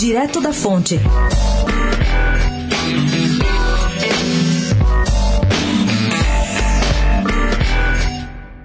Direto da Fonte.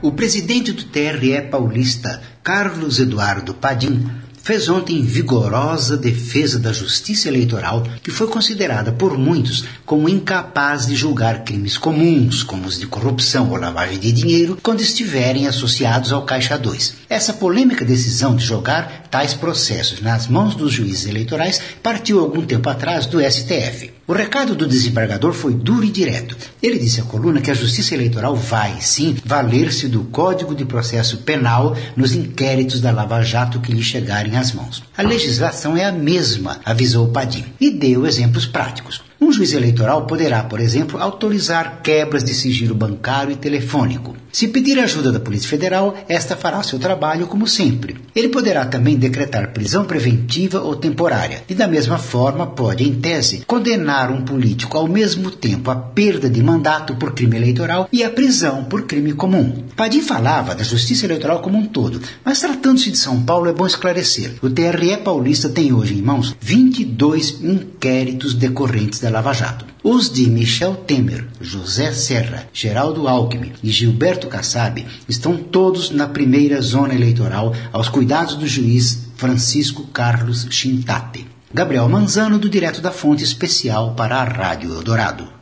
O presidente do TRE paulista, Carlos Eduardo Padim, fez ontem vigorosa defesa da justiça eleitoral, que foi considerada por muitos como incapaz de julgar crimes comuns, como os de corrupção ou lavagem de dinheiro, quando estiverem associados ao Caixa 2. Essa polêmica decisão de jogar tais processos nas mãos dos juízes eleitorais partiu algum tempo atrás do STF. O recado do desembargador foi duro e direto. Ele disse à coluna que a Justiça Eleitoral vai, sim, valer-se do Código de Processo Penal nos inquéritos da Lava Jato que lhe chegarem às mãos. A legislação é a mesma, avisou Padim, e deu exemplos práticos. Um juiz eleitoral poderá, por exemplo, autorizar quebras de sigilo bancário e telefônico. Se pedir ajuda da Polícia Federal, esta fará seu trabalho como sempre. Ele poderá também decretar prisão preventiva ou temporária, e da mesma forma pode, em tese, condenar um político ao mesmo tempo à perda de mandato por crime eleitoral e à prisão por crime comum. Padim falava da justiça eleitoral como um todo, mas tratando-se de São Paulo é bom esclarecer. O TRE paulista tem hoje em mãos 22 inquéritos decorrentes da Lava Jato. Os de Michel Temer, José Serra, Geraldo Alckmin e Gilberto Kassab estão todos na primeira zona eleitoral aos cuidados do juiz Francisco Carlos Chintate. Gabriel Manzano, do Direto da Fonte Especial para a Rádio Eldorado.